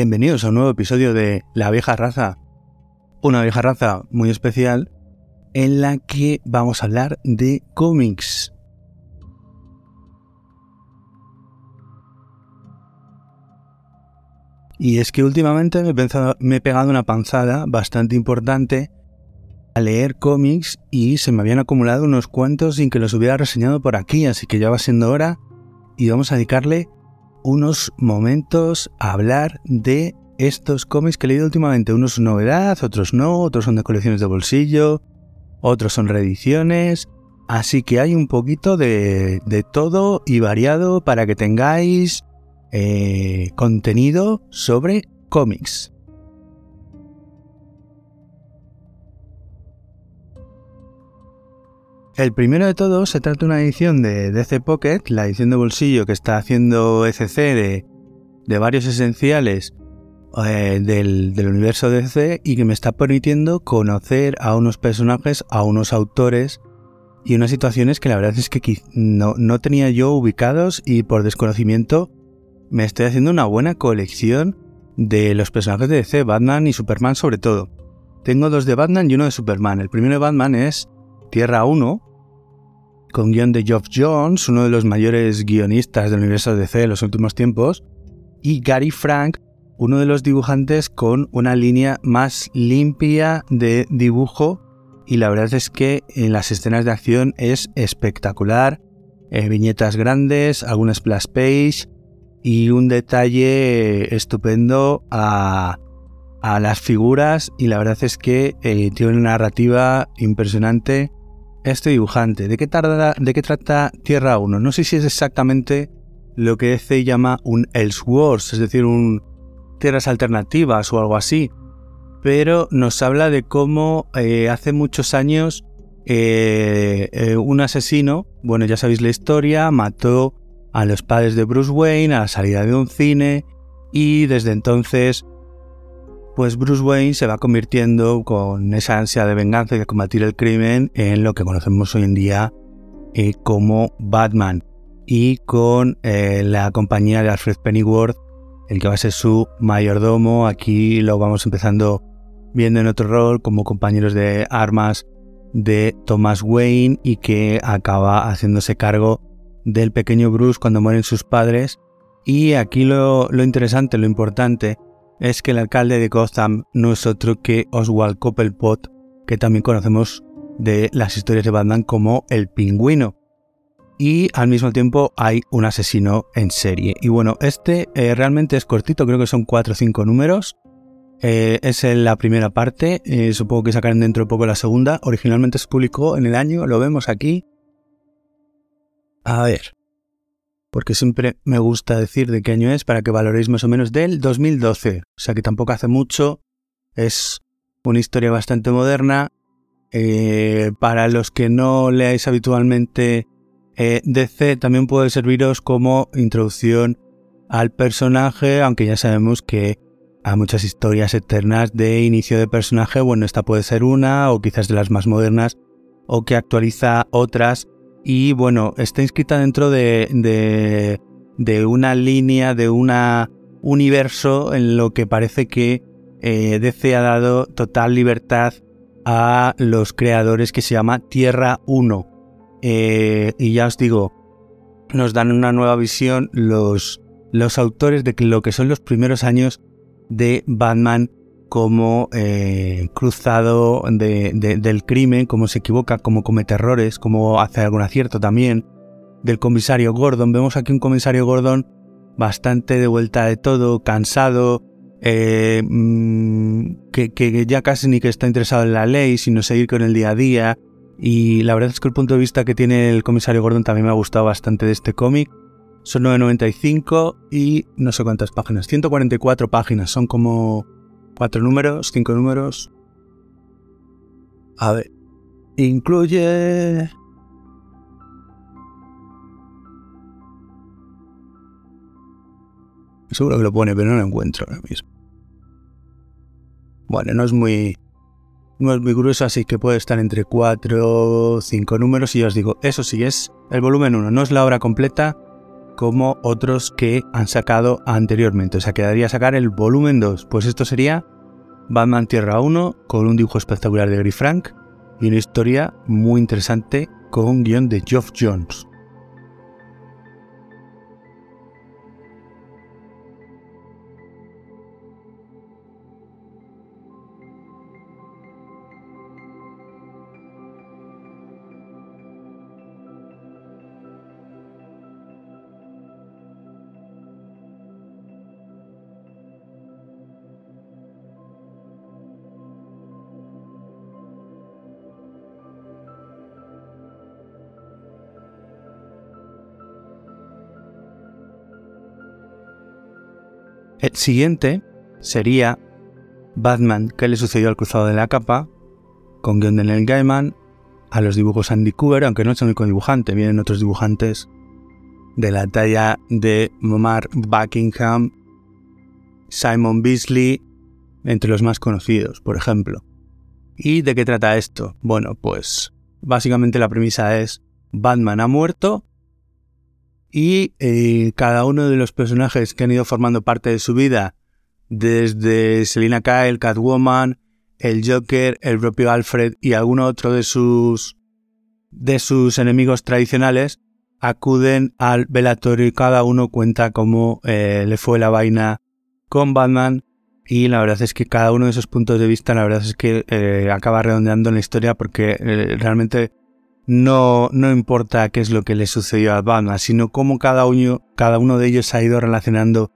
Bienvenidos a un nuevo episodio de La vieja raza. Una vieja raza muy especial en la que vamos a hablar de cómics. Y es que últimamente me he, me he pegado una panzada bastante importante a leer cómics y se me habían acumulado unos cuantos sin que los hubiera reseñado por aquí, así que ya va siendo hora y vamos a dedicarle unos momentos a hablar de estos cómics que he leído últimamente. Unos son novedad, otros no, otros son de colecciones de bolsillo, otros son reediciones. Así que hay un poquito de, de todo y variado para que tengáis eh, contenido sobre cómics. El primero de todos se trata de una edición de DC Pocket, la edición de bolsillo que está haciendo ECC de, varios esenciales eh, del, universo DC y que me está permitiendo conocer a unos personajes, a unos autores y unas situaciones que la verdad es que no, no tenía yo ubicados y por desconocimiento me estoy haciendo una buena colección de los personajes de DC, Batman y Superman sobre todo. Tengo dos de Batman y uno de Superman. El primero de Batman es Tierra 1, con guion de Geoff Jones, uno de los mayores guionistas del universo DC de los últimos tiempos, y Gary Frank, uno de los dibujantes con una línea más limpia de dibujo y la verdad es que en las escenas de acción es espectacular, eh, viñetas grandes, algún splash page y un detalle estupendo a, a las figuras y la verdad es que eh, tiene una narrativa impresionante este dibujante. ¿De qué, ¿De qué trata Tierra 1? No sé si es exactamente lo que DC llama un Elseworlds, es decir, un tierras alternativas o algo así, pero nos habla de cómo eh, hace muchos años eh, eh, un asesino, bueno, ya sabéis la historia, mató a los padres de Bruce Wayne a la salida de un cine y desde entonces pues Bruce Wayne se va convirtiendo con esa ansia de venganza y de combatir el crimen en lo que conocemos hoy en día eh, como Batman y con eh, la compañía de Alfred Pennyworth, el que va a ser su mayordomo. Aquí lo vamos empezando viendo en otro rol como compañeros de armas de Thomas Wayne y que acaba haciéndose cargo del pequeño Bruce cuando mueren sus padres. Y aquí lo, lo interesante, lo importante, es que el alcalde de Gotham no es otro que Oswald Cobblepot, que también conocemos de las historias de Batman como el pingüino. Y al mismo tiempo hay un asesino en serie. Y bueno, este eh, realmente es cortito, creo que son 4 o 5 números. Eh, es en la primera parte, eh, supongo que sacarán dentro de poco la segunda. Originalmente se publicó en el año, lo vemos aquí. A ver, porque siempre me gusta decir de qué año es para que valoréis más o menos del 2012. O sea que tampoco hace mucho. Es una historia bastante moderna. Eh, para los que no leáis habitualmente eh, DC, también puede serviros como introducción al personaje, aunque ya sabemos que hay muchas historias eternas de inicio de personaje. Bueno, esta puede ser una, o quizás de las más modernas, o que actualiza otras y bueno, está inscrita dentro de, de, una línea, de un universo en lo que parece que eh, DC ha dado total libertad a los creadores que se llama Tierra 1. Eh, y ya os digo, nos dan una nueva visión los, los autores de lo que son los primeros años de Batman como eh, cruzado de, de, del crimen, cómo se equivoca, cómo comete errores, cómo hace algún acierto también, del comisario Gordon. Vemos aquí un comisario Gordon bastante de vuelta de todo, cansado, eh, que, que, ya casi ni que está interesado en la ley, sino seguir con el día a día. Y la verdad es que el punto de vista que tiene el comisario Gordon también me ha gustado bastante de este cómic. Son 9.95 y no sé cuántas páginas, 144 páginas, son como cuatro números, cinco números. A ver. Incluye. Seguro que lo pone, pero no lo encuentro ahora mismo. Bueno, no es muy. No es muy grueso, así que puede estar entre 4 o 5 números. Y ya os digo, eso sí es el volumen 1, no es la obra completa, como otros que han sacado anteriormente. O sea, quedaría sacar el volumen 2. Pues esto sería Batman Tierra 1 con un dibujo espectacular de Gary Frank y una historia muy interesante con un guion de Geoff Jones. El siguiente sería Batman, que le sucedió al cruzado de la capa, con guion de Neil Gaiman, a los dibujos Andy Cooper, aunque no es el único dibujante, vienen otros dibujantes de la talla de Mark Buckingham, Simon Beasley, entre los más conocidos, por ejemplo. ¿Y de qué trata esto? Bueno, pues básicamente la premisa es Batman ha muerto y eh, cada uno de los personajes que han ido formando parte de su vida, desde Selina Kyle, Catwoman, el Joker, el propio Alfred y alguno otro de sus de sus enemigos tradicionales, acuden al velatorio y cada uno cuenta cómo eh, le fue la vaina con Batman. Y la verdad es que cada uno de esos puntos de vista la verdad es que eh, acaba redondeando la historia porque realmente no, no importa qué es lo que le sucedió a Batman, sino cómo cada uno, cada uno de ellos ha ido relacionando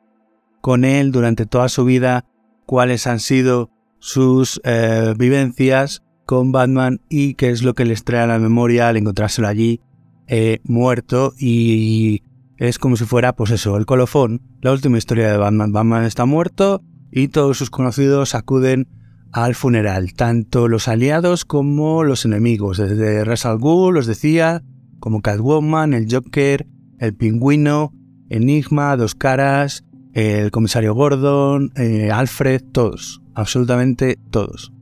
con él durante toda su vida, cuáles han sido sus eh, vivencias con Batman y qué es lo que les trae a la memoria al encontrárselo allí eh, muerto y es como si fuera, pues eso, el colofón, la última historia de Batman. Batman está muerto y todos sus conocidos acuden al funeral, tanto los aliados como los enemigos, desde Ra's al decía, como Catwoman, el Joker, el Pingüino, Enigma, Dos Caras, el Comisario Gordon, eh, Alfred, todos, absolutamente todos.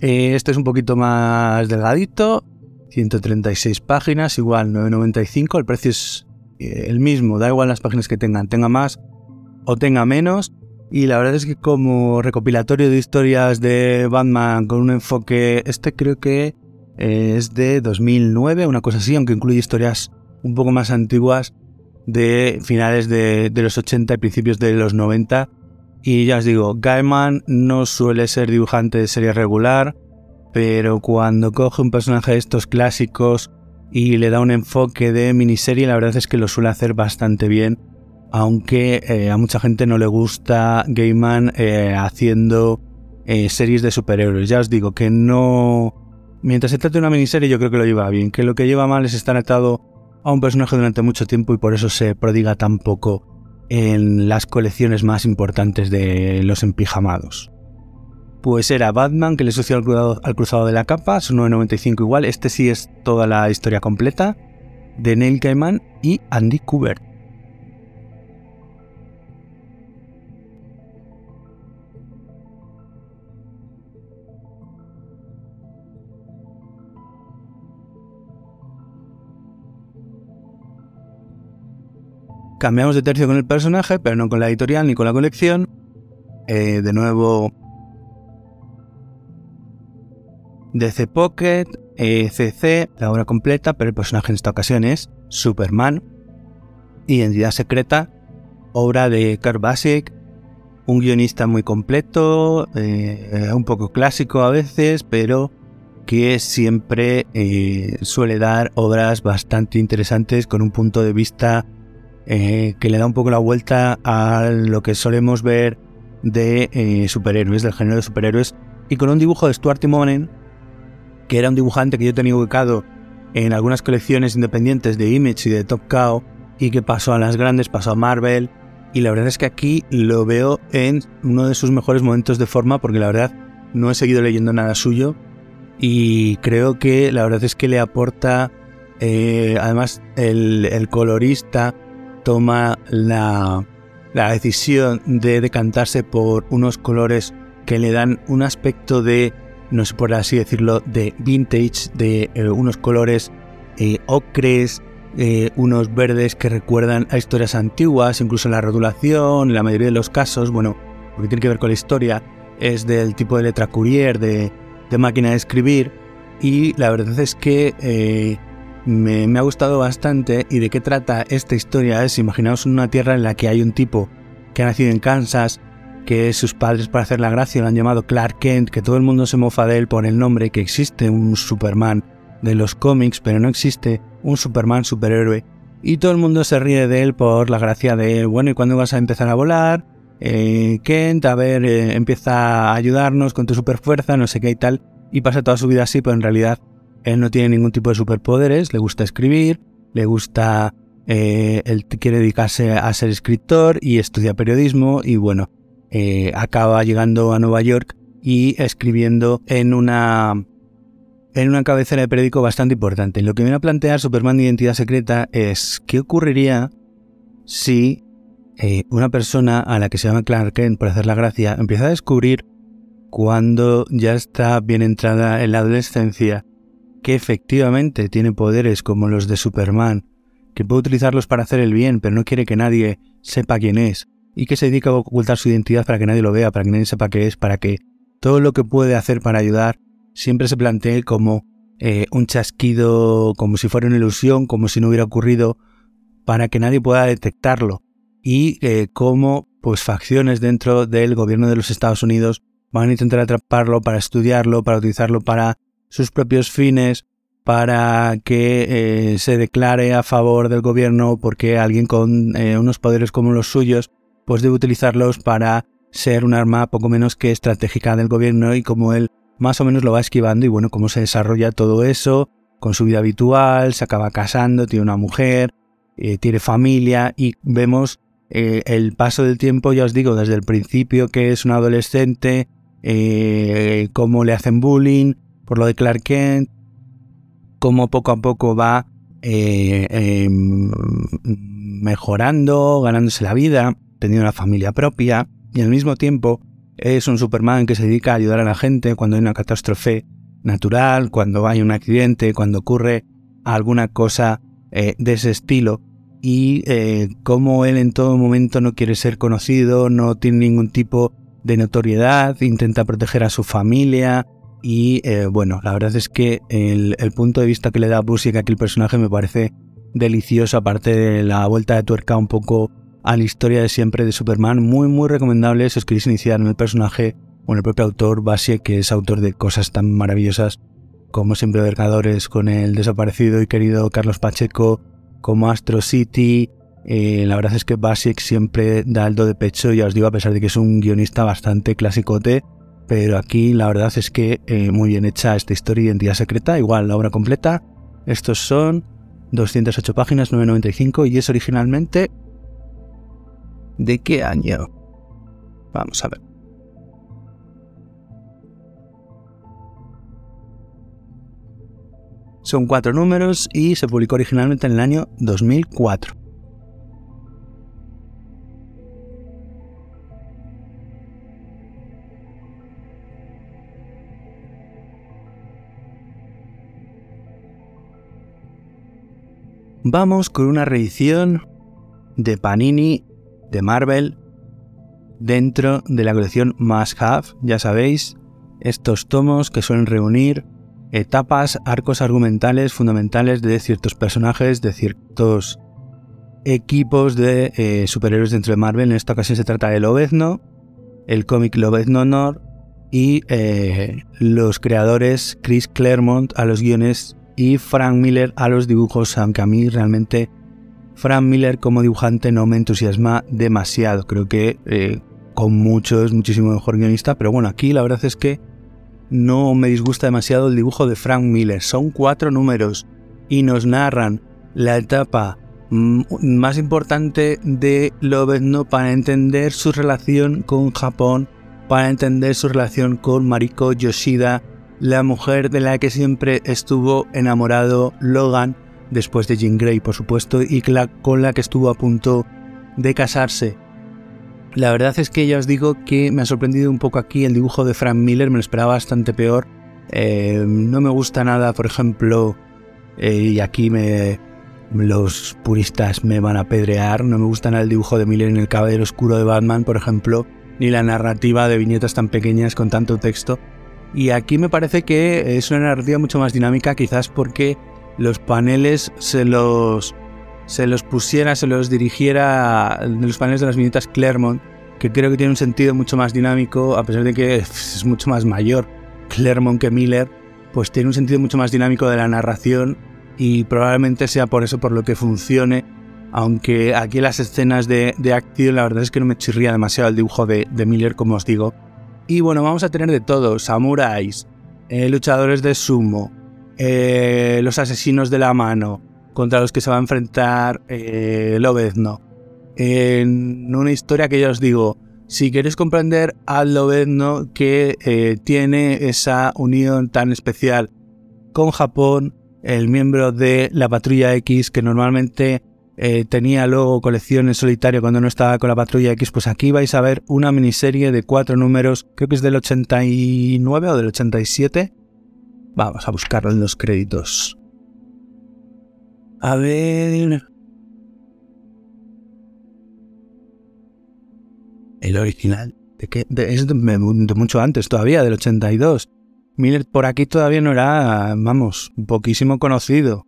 Eh, este es un poquito más delgadito, 136 páginas, igual 9.95, el precio es eh, el mismo, da igual las páginas que tengan, tenga más o tenga menos, y la verdad es que como recopilatorio de historias de Batman con un enfoque, este creo que eh, es de 2009, una cosa así, aunque incluye historias un poco más antiguas de finales de, los 80 y principios de los 90. Y ya os digo, Gaiman no suele ser dibujante de serie regular, pero cuando coge un personaje de estos clásicos y le da un enfoque de miniserie, la verdad es que lo suele hacer bastante bien aunque eh, a mucha gente no le gusta Gaiman eh, haciendo eh, series de superhéroes. Ya os digo que no... Mientras se trate de una miniserie yo creo que lo lleva bien, que lo que lleva mal es estar atado a un personaje durante mucho tiempo y por eso se prodiga tan poco en las colecciones más importantes de los empijamados. Pues era Batman que le sucedió al cruzado, de la capa, son 9.95 igual, este sí es toda la historia completa, de Neil Gaiman y Andy Kubert. Cambiamos de tercio con el personaje, pero no con la editorial ni con la colección. Eh, de nuevo, DC Pocket, ECC, la obra completa, pero el personaje en esta ocasión es Superman. Identidad secreta, obra de Kurt Basic, un guionista muy completo, eh, un poco clásico a veces, pero que siempre eh, suele dar obras bastante interesantes con un punto de vista eh, que le da un poco la vuelta a lo que solemos ver de eh, superhéroes, del género de superhéroes, y con un dibujo de Stuart Timonen, que era un dibujante que yo tenía ubicado en algunas colecciones independientes de Image y de Top Cow, y que pasó a las grandes, pasó a Marvel, y la verdad es que aquí lo veo en uno de sus mejores momentos de forma, porque la verdad no he seguido leyendo nada suyo, y creo que la verdad es que le aporta, eh, además el colorista, toma la, decisión de decantarse por unos colores que le dan un aspecto de, no sé por así decirlo, de vintage, de eh, unos colores eh, ocres, eh, unos verdes que recuerdan a historias antiguas, incluso la rotulación, en la mayoría de los casos, bueno, lo que tiene que ver con la historia es del tipo de letra Courier, de, máquina de escribir, y la verdad es que eh, me, ha gustado bastante. ¿Y de qué trata esta historia? Es, imaginaos una tierra en la que hay un tipo que ha nacido en Kansas, que sus padres para hacer la gracia lo han llamado Clark Kent, que todo el mundo se mofa de él por el nombre, que existe un Superman de los cómics, pero no existe un Superman superhéroe. Y todo el mundo se ríe de él por la gracia de, bueno, ¿y cuándo vas a empezar a volar? Eh, Kent, a ver, eh, empieza a ayudarnos con tu superfuerza, no sé qué y tal. Y pasa toda su vida así, pero en realidad él no tiene ningún tipo de superpoderes, le gusta escribir, le gusta, eh, él quiere dedicarse a ser escritor y estudia periodismo y bueno, eh, acaba llegando a Nueva York y escribiendo en una en una cabecera de periódico bastante importante. Lo que viene a plantear Superman de Identidad Secreta es qué ocurriría si eh, una persona a la que se llama Clark Kent, por hacer la gracia, empieza a descubrir cuando ya está bien entrada en la adolescencia que efectivamente tiene poderes como los de Superman, que puede utilizarlos para hacer el bien, pero no quiere que nadie sepa quién es, y que se dedica a ocultar su identidad para que nadie lo vea, para que nadie sepa qué es, para que todo lo que puede hacer para ayudar siempre se plantee como eh, un chasquido, como si fuera una ilusión, como si no hubiera ocurrido, para que nadie pueda detectarlo. Y eh, como pues facciones dentro del gobierno de los Estados Unidos van a intentar atraparlo para estudiarlo, para utilizarlo para sus propios fines, para que eh, se declare a favor del gobierno porque alguien con unos poderes como los suyos pues debe utilizarlos para ser un arma poco menos que estratégica del gobierno y como él más o menos lo va esquivando y bueno, cómo se desarrolla todo eso con su vida habitual, se acaba casando, tiene una mujer, eh, tiene familia y vemos eh, el paso del tiempo, ya os digo, desde el principio que es un adolescente, eh, cómo le hacen bullying por lo de Clark Kent, cómo poco a poco va em, mejorando, ganándose la vida teniendo una familia propia y al mismo tiempo es un Superman que se dedica a ayudar a la gente cuando hay una catástrofe natural, cuando hay un accidente, cuando ocurre alguna cosa eh, de ese estilo. Y eh, como él en todo momento no quiere ser conocido, no tiene ningún tipo de notoriedad, intenta proteger a su familia y eh, bueno, la verdad es que el, punto de vista que le da Busiek a aquel personaje me parece delicioso, aparte de la vuelta de tuerca un poco a la historia de siempre de Superman. Muy, muy recomendable si os queréis iniciar en el personaje o en el propio autor, Basie, que es autor de cosas tan maravillosas como Siempre Vergadores, con el desaparecido y querido Carlos Pacheco, como Astro City. Eh, la verdad es que Basiek siempre da el do de pecho, ya os digo, a pesar de que es un guionista bastante clasicote, pero aquí la verdad es que eh, muy bien hecha esta historia Identidad Secreta, igual la obra completa. Estos son 208 páginas, 995 y es originalmente ¿De qué año? Vamos a ver. Son cuatro números y se publicó originalmente en el año 2004. Vamos con una reedición de Panini de Marvel dentro de la colección Must Have, ya sabéis, estos tomos que suelen reunir etapas, arcos argumentales fundamentales de ciertos personajes, de ciertos equipos de eh, superhéroes dentro de Marvel. En esta ocasión se trata de Lobezno, el cómic Lobezno Nor y eh, los creadores Chris Claremont a los guiones y Frank Miller a los dibujos, aunque a mí realmente Frank Miller como dibujante no me entusiasma demasiado. Creo que eh, con mucho es muchísimo mejor guionista, pero bueno, aquí la verdad es que no me disgusta demasiado el dibujo de Frank Miller. Son cuatro números y nos narran la etapa mm, más importante de Lobezno para entender su relación con Japón, para entender su relación con Mariko Yoshida, la mujer de la que siempre estuvo enamorado Logan después de Jean Grey, por supuesto, y con la que estuvo a punto de casarse. La verdad es que ya os digo que me ha sorprendido un poco aquí el dibujo de Frank Miller, me lo esperaba bastante peor. Eh, no me gusta nada, por ejemplo, eh, y aquí me, los puristas me van a pedrear. No me gusta nada el dibujo de Miller en El Caballero Oscuro de Batman, por ejemplo, ni la narrativa de viñetas tan pequeñas con tanto texto. Y aquí me parece que es una narrativa mucho más dinámica, quizás porque los paneles se los, se los pusiera, se los dirigiera de los paneles de las viñetas Claremont, que creo que tiene un sentido mucho más dinámico, a pesar de que es mucho más mayor Claremont que Miller, pues tiene un sentido mucho más dinámico de la narración y probablemente sea por eso por lo que funcione, aunque aquí las escenas de, acción la verdad es que no me chirría demasiado el dibujo de, Miller, como os digo. Y bueno, vamos a tener de todo, samuráis, eh, luchadores de sumo, eh, los asesinos de la mano, contra los que se va a enfrentar eh, Lobezno. En una historia que ya os digo, si queréis comprender al Lobezno que eh, tiene esa unión tan especial con Japón, el miembro de la Patrulla X que normalmente eh, tenía luego colección en solitario cuando no estaba con la Patrulla X, pues aquí vais a ver una miniserie de cuatro números, creo que es del 89 o del 87. Vamos a buscarlo en los créditos. A ver... El original, ¿de qué? es de, mucho antes todavía, del 82. Miller por aquí todavía no era, vamos, poquísimo conocido.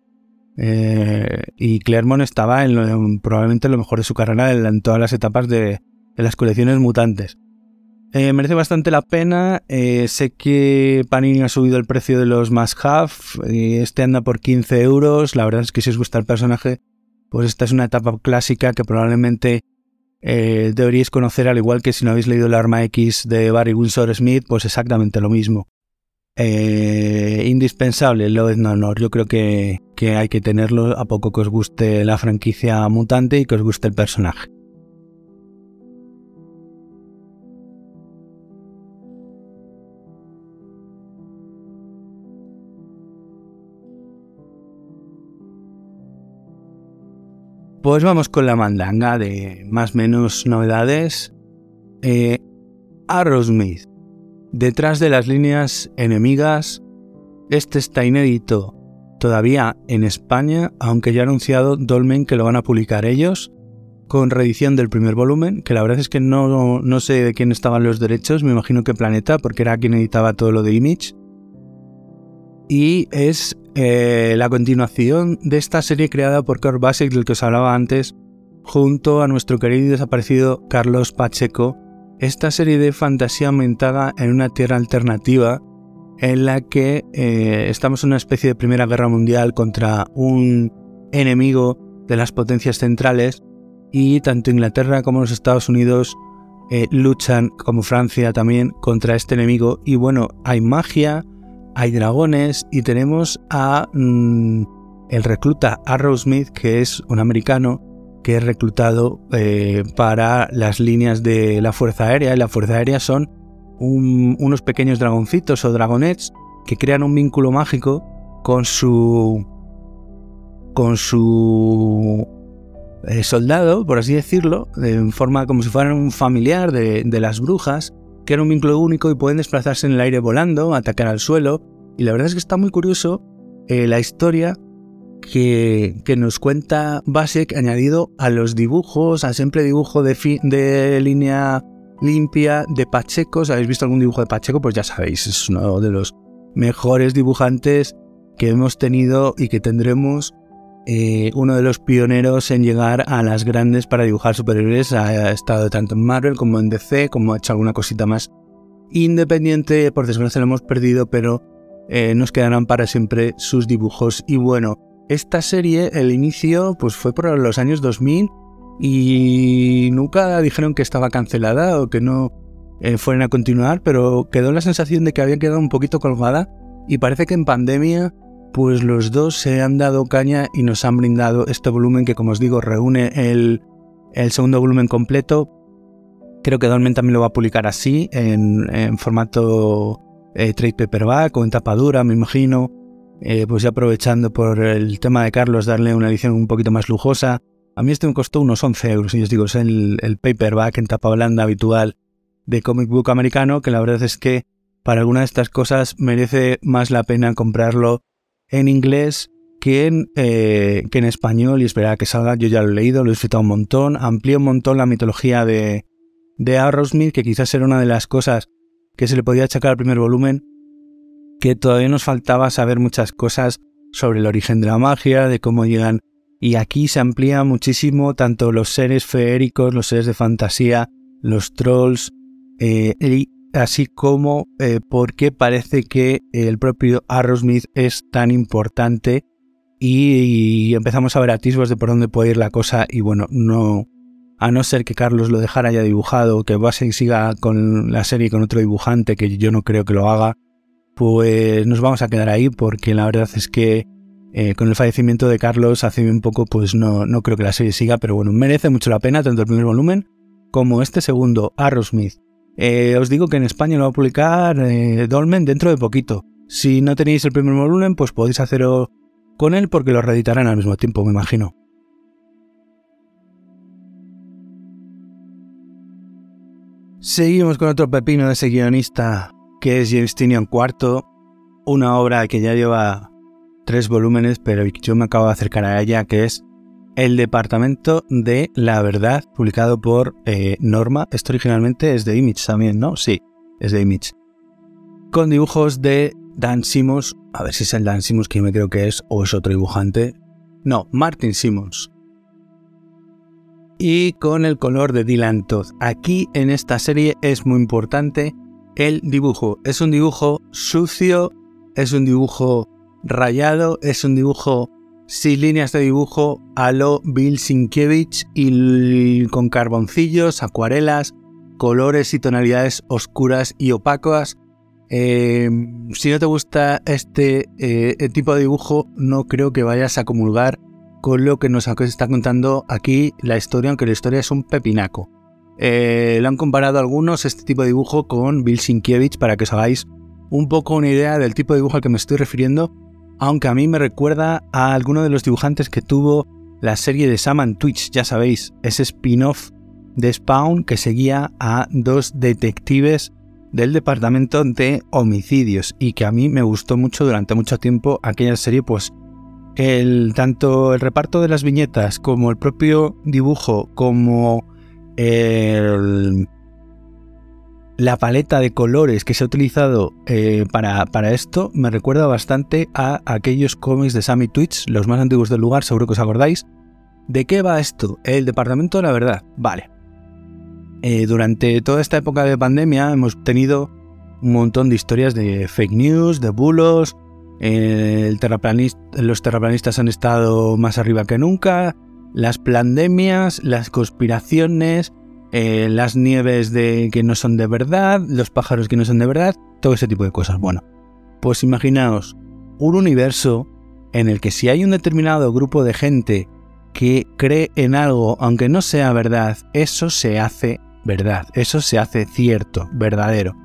Eh, y Claremont estaba en probablemente lo mejor de su carrera en, todas las etapas de, las colecciones mutantes. Eh, merece bastante la pena. Eh, sé que Panini ha subido el precio de los must have. este anda por 15 euros. La verdad es que si os gusta el personaje, pues esta es una etapa clásica que probablemente deberíais conocer, al igual que si no habéis leído el Arma X de Barry Windsor Smith, pues exactamente lo mismo. indispensable, lo no honor. Yo creo que, que hay que tenerlo a poco que os guste la franquicia mutante y que os guste el personaje. Pues vamos con la mandanga de más menos novedades. Eh, Arrowsmith. Detrás de las líneas enemigas. Este está inédito todavía en España, aunque ya ha anunciado Dolmen que lo van a publicar ellos, con reedición del primer volumen, que la verdad es que no, no sé de quién estaban los derechos, me imagino que Planeta, porque era quien editaba todo lo de Image. Y es eh, la continuación de esta serie creada por Kurt Basic, del que os hablaba antes, junto a nuestro querido y desaparecido Carlos Pacheco. Esta serie de fantasía aumentada en una tierra alternativa en la que eh, estamos en una especie de Primera Guerra Mundial contra un enemigo de las potencias centrales y tanto Inglaterra como los Estados Unidos eh, luchan, como Francia también, contra este enemigo. Y bueno, hay magia, hay dragones y tenemos a mm, el recluta Arrowsmith, que es un americano que es reclutado eh, para las líneas de la Fuerza Aérea. Y la Fuerza Aérea son unos pequeños dragoncitos o dragonets que crean un vínculo mágico con su con su eh, soldado, por así decirlo, en forma como si fueran un familiar de, las brujas, era un vínculo único y pueden desplazarse en el aire volando, atacar al suelo. Y la verdad es que está muy curioso eh, la historia que, que, nos cuenta Basek añadido a los dibujos, al simple dibujo de, de línea limpia de Pacheco. Si habéis visto algún dibujo de Pacheco, pues ya sabéis, es uno de los mejores dibujantes que hemos tenido y que tendremos. Eh, uno de los pioneros en llegar a las grandes para dibujar superhéroes. Ha estado tanto en Marvel como en DC, como ha hecho alguna cosita más independiente. Por desgracia lo hemos perdido, pero eh, nos quedarán para siempre sus dibujos. Y bueno, esta serie, el inicio, pues fue por los años 2000 y nunca dijeron que estaba cancelada o que no eh, fueran a continuar, pero quedó la sensación de que había quedado un poquito colgada y parece que en pandemia pues los dos se han dado caña y nos han brindado este volumen que como os digo reúne el, segundo volumen completo. Creo que Dolmen también lo va a publicar así, en, formato eh, trade paperback o en tapadura, me imagino. Eh, pues ya aprovechando por el tema de Carlos, darle una edición un poquito más lujosa. A mí este me costó unos 11 euros y os digo, es el, paperback en tapa blanda habitual de comic book americano, que la verdad es que para alguna de estas cosas merece más la pena comprarlo en inglés que en, eh, español, y esperar que salga, yo ya lo he leído, lo he disfrutado un montón, amplía un montón la mitología de, de Arrowsmith, que quizás era una de las cosas que se le podía achacar al primer volumen, que todavía nos faltaba saber muchas cosas sobre el origen de la magia, de cómo llegan. Y aquí se amplía muchísimo tanto los seres feéricos, los seres de fantasía, los trolls, eh, así como eh, por qué parece que el propio Arrowsmith es tan importante. Y, empezamos a ver atisbos de por dónde puede ir la cosa y bueno, no a no ser que Carlos lo dejara ya dibujado, que Base siga con la serie con otro dibujante, que yo no creo que lo haga, pues nos vamos a quedar ahí porque la verdad es que eh, con el fallecimiento de Carlos hace un poco, pues no, no creo que la serie siga, pero bueno, merece mucho la pena tanto el primer volumen como este segundo, Arrowsmith. Eh, os digo que en España lo va a publicar eh, Dolmen dentro de poquito. Si no tenéis el primer volumen, pues podéis hacerlo con él porque lo reeditarán al mismo tiempo, me imagino. Seguimos con otro pepino de ese guionista que es James Tinian IV, una obra que ya lleva tres volúmenes, pero yo me acabo de acercar a ella, que es El Departamento de la Verdad, publicado por eh, Norma. Esto originalmente es de Image también, ¿no? Sí, es de Image. Con dibujos de Dan Simmons, a ver si es el Dan Simmons que yo me creo que es, o es otro dibujante. No, Martin Simmons. Y con el color de Dylan Todd. Aquí en esta serie es muy importante el dibujo. Es un dibujo sucio, es un dibujo rayado, es un dibujo sin líneas de dibujo a lo Bill Sienkiewicz y con carboncillos, acuarelas, colores y tonalidades oscuras y opacas. Em, si no te gusta este eh, tipo de dibujo, no creo que vayas a comulgar con lo que nos está contando aquí la historia, aunque la historia es un pepinaco. Eh, lo han comparado algunos este tipo de dibujo con Bill Sienkiewicz para que os hagáis un poco una idea del tipo de dibujo al que me estoy refiriendo, aunque a mí me recuerda a alguno de los dibujantes que tuvo la serie de Saman Twitch, ya sabéis, ese spin-off de Spawn que seguía a dos detectives del departamento de homicidios y que a mí me gustó mucho durante mucho tiempo aquella serie, pues el, tanto el reparto de las viñetas como el propio dibujo como la paleta de colores que se ha utilizado eh, para, para, esto me recuerda bastante a aquellos cómics de Sammy Twitch, los más antiguos del lugar, seguro que os acordáis. ¿De qué va esto? El Departamento de la Verdad. Vale. Eh, durante toda esta época de pandemia hemos tenido un montón de historias de fake news, de bulos. Eh, los terraplanistas han estado más arriba que nunca las pandemias, las conspiraciones, eh, las nieves de que no son de verdad, los pájaros que no son de verdad, todo ese tipo de cosas. Bueno, pues imaginaos un universo en el que si hay un determinado grupo de gente que cree en algo, aunque no sea verdad, eso se hace verdad, eso se hace cierto, verdadero.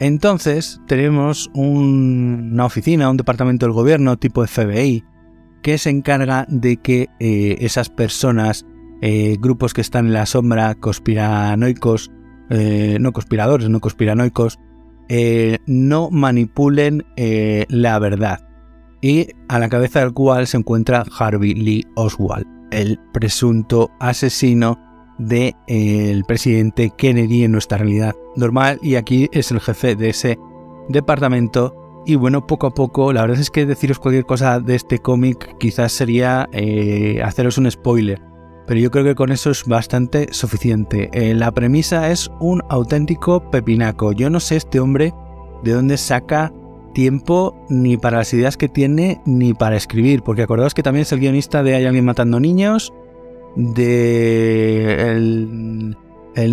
Entonces tenemos una oficina, un departamento del gobierno tipo FBI, que se encarga de que eh, esas personas, eh, grupos que están en la sombra, conspiranoicos, eh, no conspiradores, no conspiranoicos, no manipulen la verdad. Y a la cabeza del cual se encuentra Harvey Lee Oswald, el presunto asesino del el presidente Kennedy en nuestra realidad normal y aquí es el jefe de ese departamento y bueno, poco a poco, la verdad es que deciros cualquier cosa de este cómic quizás sería eh, haceros un spoiler. Pero yo creo que con eso es bastante suficiente. Eh, la premisa es un auténtico pepinaco. Yo no sé este hombre de dónde saca tiempo ni para las ideas que tiene ni para escribir. Porque acordaos que también es el guionista de Hay alguien matando niños, de el,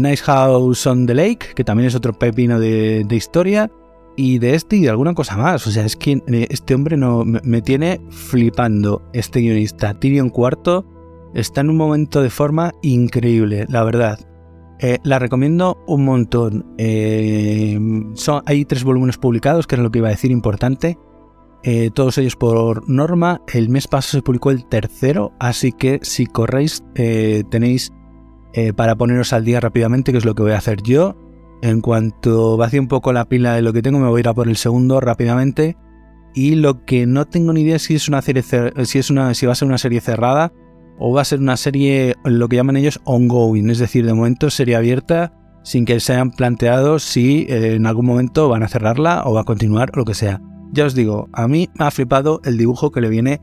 Nice House on the Lake, que también es otro pepino de historia y de este y de alguna cosa más. O sea, es que eh, este hombre no me, tiene flipando. Este guionista, Tyrion Cuarto, está en un momento de forma increíble, la verdad. Eh, la recomiendo un montón. Eh, son, hay tres volúmenes publicados, que era lo que iba a decir importante. todos ellos por norma. El mes pasado se publicó el tercero, así que si corréis tenéis para poneros al día rápidamente, que es lo que voy a hacer yo. En cuanto vacíe un poco la pila de lo que tengo, me voy a ir a por el segundo rápidamente. y lo que no tengo ni idea es si es una serie si es una si va a ser una serie cerrada o va a ser una serie lo que llaman ellos ongoing, es decir, de momento serie abierta sin que se hayan planteado si eh, en algún momento van a cerrarla o va a continuar o lo que sea. Ya os digo, a mí me ha flipado el dibujo que le viene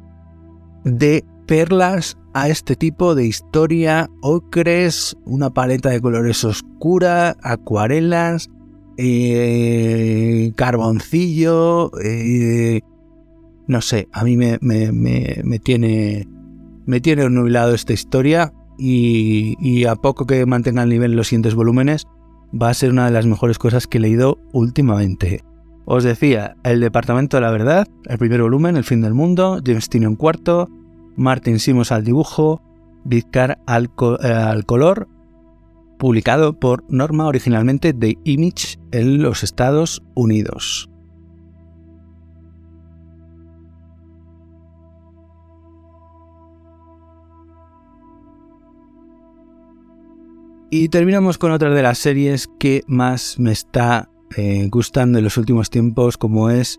de perlas a este tipo de historia, ocres, una paleta de colores oscura, acuarelas, eh, carboncillo, eh, no sé, a mí me, me, tiene me tiene nublado esta historia y, a poco que mantenga el nivel los siguientes volúmenes va a ser una de las mejores cosas que he leído últimamente. Os decía, El Departamento de la Verdad, el primer volumen, El fin del mundo, James en cuarto, Martin Simos al dibujo, Vizcar eh, al color, publicado por Norma originalmente de Image en los Estados Unidos. Y terminamos con otra de las series que más me está eh, gustando en los últimos tiempos, como es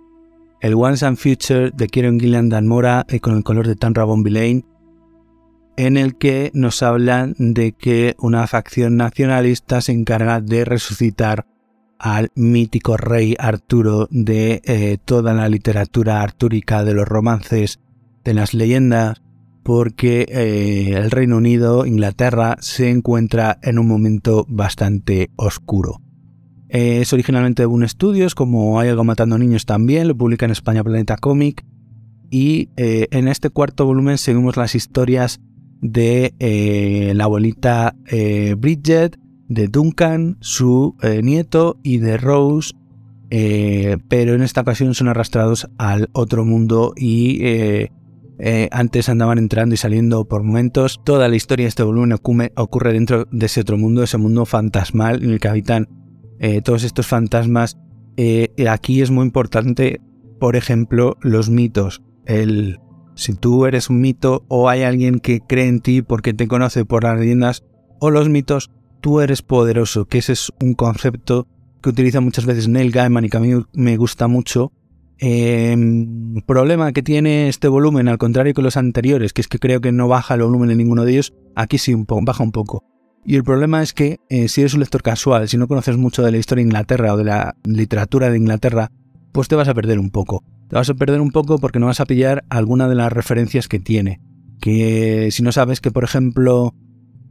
el Once and Future de Kieron Gillian Dan Mora y con el color de Tan Rabon Lane, en el que nos hablan de que una facción nacionalista se encarga de resucitar al mítico rey Arturo de eh, toda la literatura artúrica, de los romances, de las leyendas, porque eh, el Reino Unido, Inglaterra, se encuentra en un momento bastante oscuro. es originalmente de Boom Studios, como Hay algo matando niños también, lo publica en España Planeta Comic. Y eh, en este cuarto volumen seguimos las historias de eh, la abuelita Bridget, de Duncan, su nieto, y de Rose, pero en esta ocasión son arrastrados al otro mundo y eh, antes andaban entrando y saliendo por momentos. Toda la historia de este volumen ocurre dentro de ese otro mundo, ese mundo fantasmal en el que habitan eh, todos estos fantasmas. Eh, aquí es muy importante, por ejemplo, los mitos. El, si tú eres un mito o hay alguien que cree en ti porque te conoce por las leyendas o los mitos, tú eres poderoso, que ese es un concepto que utiliza muchas veces Neil Gaiman y que a mí me gusta mucho eh, problema que tiene este volumen, al contrario que los anteriores, que es que creo que no baja el volumen en ninguno de ellos, aquí sí baja un poco. Y el problema es que eh, si eres un lector casual, si no conoces mucho de la historia de Inglaterra o de la literatura de Inglaterra, pues te vas a perder un poco. Te vas a perder un poco porque no vas a pillar alguna de las referencias que tiene. Que si no sabes que, por ejemplo,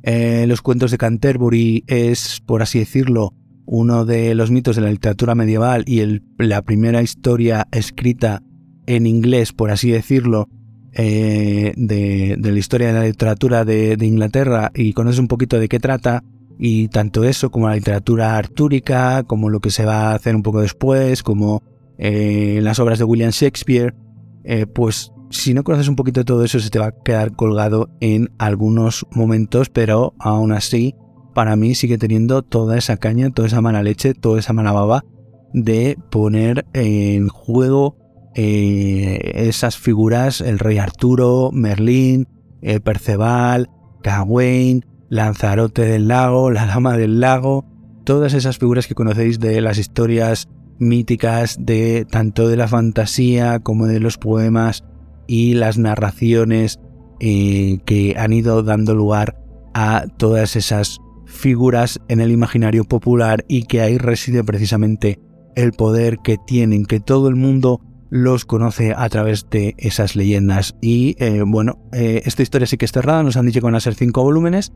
eh, los cuentos de Canterbury es, por así decirlo, uno de los mitos de la literatura medieval y la primera historia escrita en inglés, por así decirlo, eh, de, la historia de la literatura de, Inglaterra y conoces un poquito de qué trata, y tanto eso como la literatura artúrica, como lo que se va a hacer un poco después, como eh, las obras de William Shakespeare, eh, pues si no conoces un poquito de todo eso se te va a quedar colgado en algunos momentos, pero aún así para mí sigue teniendo toda esa caña, toda esa mala leche, toda esa mala baba de poner en juego eh, esas figuras, el rey Arturo, Merlín, eh, Perceval, Gawain, Lanzarote del lago, la dama del lago, todas esas figuras que conocéis de las historias míticas de tanto de la fantasía como de los poemas y las narraciones eh, que han ido dando lugar a todas esas figuras en el imaginario popular y que ahí reside precisamente el poder que tienen, que todo el mundo los conoce a través de esas leyendas. Y eh, bueno, eh, esta historia sí que es cerrada, nos han dicho que van a ser cinco volúmenes,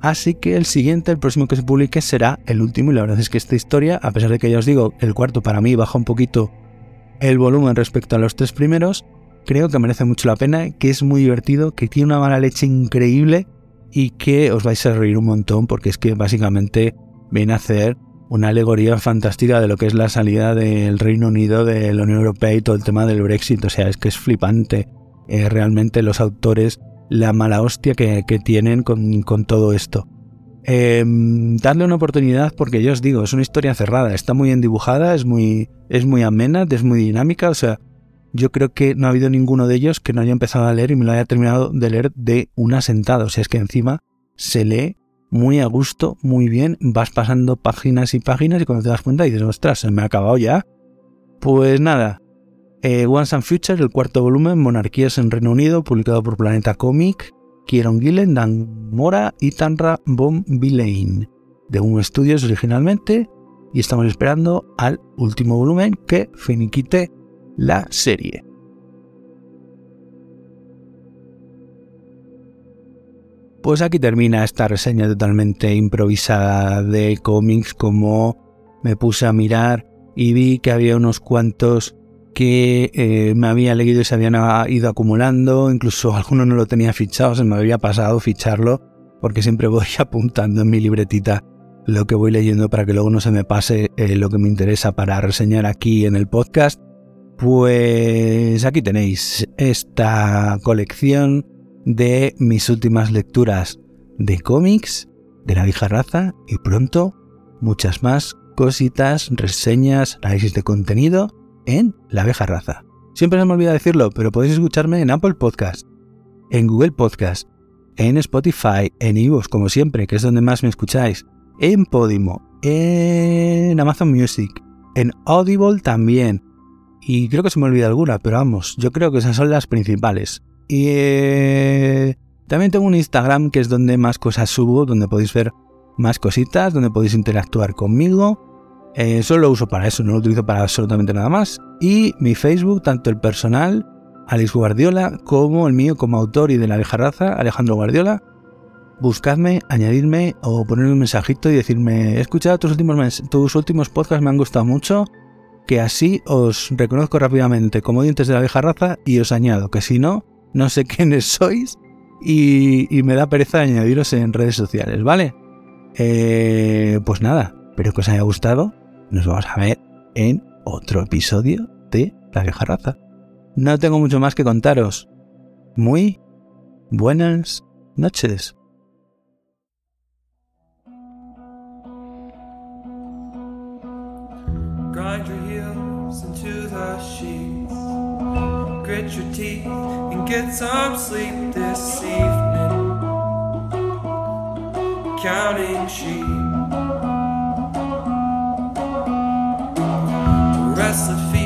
así que el siguiente, el próximo que se publique será el último y la verdad es que esta historia, a pesar de que ya os digo, el cuarto para mí baja un poquito el volumen respecto a los tres primeros, creo que merece mucho la pena, que es muy divertido, que tiene una mala leche increíble y que os vais a reír un montón porque es que básicamente viene a hacer una alegoría fantástica de lo que es la salida del Reino Unido de la Unión Europea y todo el tema del Brexit. O sea, es que es flipante eh, realmente los autores la mala hostia que, tienen con, todo esto. Eh, dadle una oportunidad porque yo os digo, es una historia cerrada, está muy bien dibujada, es muy, es muy amena, es muy dinámica, o sea, yo creo que no ha habido ninguno de ellos que no haya empezado a leer y me lo haya terminado de leer de una sentada. O sea, es que encima se lee muy a gusto, muy bien, vas pasando páginas y páginas y cuando te das cuenta dices, ostras, se me ha acabado ya. Pues nada, Eh, Once and Future, el cuarto volumen, Monarquías en Reino Unido, publicado por Planeta Comic, Kieron Gillen, Dan Mora y Tanra Von de un Studios originalmente, y estamos esperando al último volumen que finiquite la serie. Pues aquí termina esta reseña totalmente improvisada de cómics como me puse a mirar y vi que había unos cuantos que eh, me había leído y se habían ido acumulando, incluso algunos no lo tenía fichado, se me había pasado ficharlo, porque siempre voy apuntando en mi libretita lo que voy leyendo para que luego no se me pase eh, lo que me interesa para reseñar aquí en el podcast. Pues aquí tenéis esta colección de mis últimas lecturas de cómics, de la vieja raza y pronto muchas más cositas, reseñas, análisis de contenido en la vieja raza. Siempre se me olvida decirlo, pero podéis escucharme en Apple Podcast, en Google Podcast, en Spotify, en iVoox, como siempre, que es donde más me escucháis, en Podimo, en Amazon Music, en Audible también. Y creo que se me olvida alguna, pero vamos, yo creo que esas son las principales. Y eh, también tengo un Instagram que es donde más cosas subo, donde podéis ver más cositas, donde podéis interactuar conmigo. Eh, solo lo uso para eso, no lo utilizo para absolutamente nada más. Y mi Facebook, tanto el personal, Alex Guardiola, como el mío como autor y de la vieja raza, Alejandro Guardiola. Buscadme, añadirme o ponerme un mensajito y decirme, he escuchado tus últimos, tus últimos podcasts, me han gustado mucho, que así os reconozco rápidamente como dientes de la vieja raza y os añado, que si no, no sé quiénes sois y, me da pereza añadiros en redes sociales, ¿vale? Eh, pues nada, espero que os haya gustado. Nos vamos a ver en otro episodio de La vieja raza. No tengo mucho más que contaros. Muy buenas noches. Grit your teeth and get some sleep this evening. Counting sheep, restless feet.